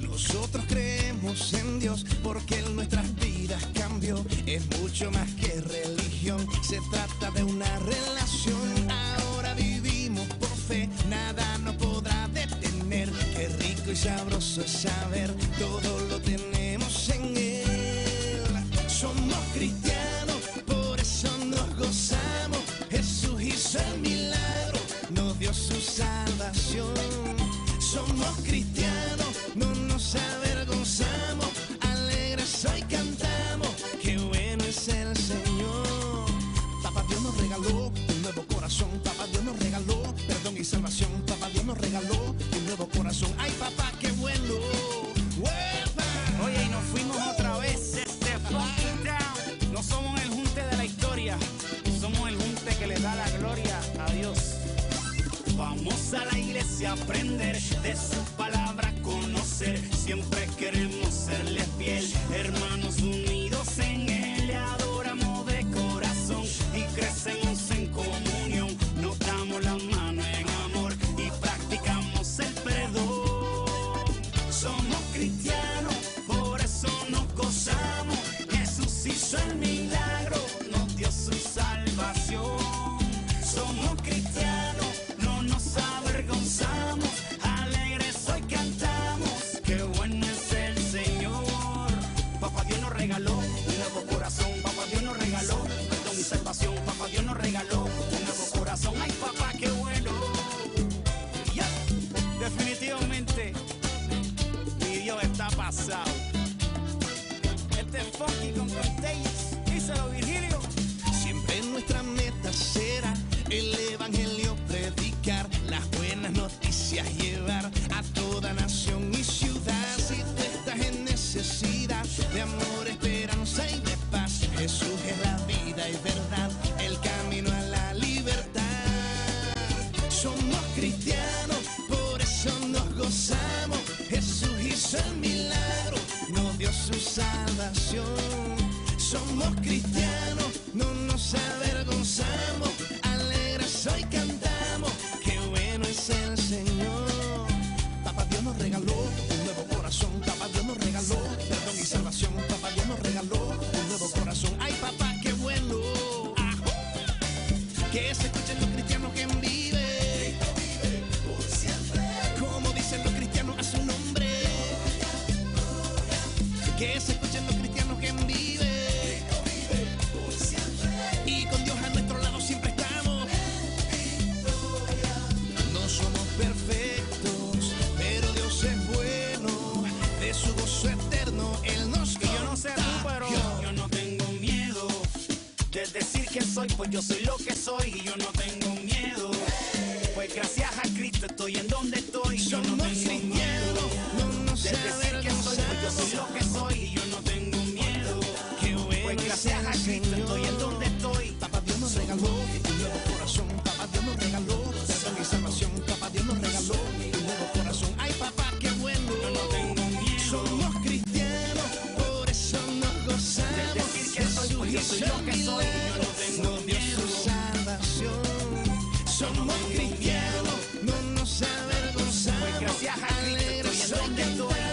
Nosotros creemos en Dios porque en nuestras vidas cambió. Es mucho más que religión, se trata de una relación. Ahora vivimos por fe, nada nos podrá detener. Qué rico y sabroso es saber, todo lo tenemos en Él. Vamos a la iglesia a aprender de su palabra, conocer. Siempre queremos serle fiel, hermanos unidos en él. Le adoramos de corazón y crecemos en comunión. Nos damos la mano en amor y practicamos el perdón. Somos cristianos, por eso nos gozamos. Jesús hizo el milagro, definitivamente. Mi Dios está pasado. Este es funky con Contagious. Díselo, Virgilio. Siempre nuestra meta será el evangelio predicar, las buenas noticias llevar a toda nación y ciudad. Si tú estás en necesidad de amor, esperanza y de paz, Jesús es la vida y verdad, el camino a la libertad. Somos cristianos, el milagro, nos dio su salvación. Somos cristianos, no nos avergonzamos. Alegres hoy cantamos, qué bueno es el Señor. Papá Dios nos regaló un nuevo corazón. Papá Dios nos regaló perdón y salvación. Papá Dios nos regaló un nuevo corazón. Ay, papá, qué bueno. Ajú. Que se pues yo soy lo que soy y yo no tengo miedo. Pues gracias a Cristo estoy en donde estoy. Estoy en donde estoy. Papá Dios nos regaló un nuevo corazón. Papá Dios nos regaló la salvación. Papá Dios nos regaló un nuevo corazón. Ay, papá, qué bueno. Yo no tengo miedo. Somos cristianos, por eso nos gozamos. De decir que soy porque soy lo que soy. Yo no tengo miedo. Salvación. Somos cristianos, no nos avergonzamos. Pues gracias a Cristo estoy estoy.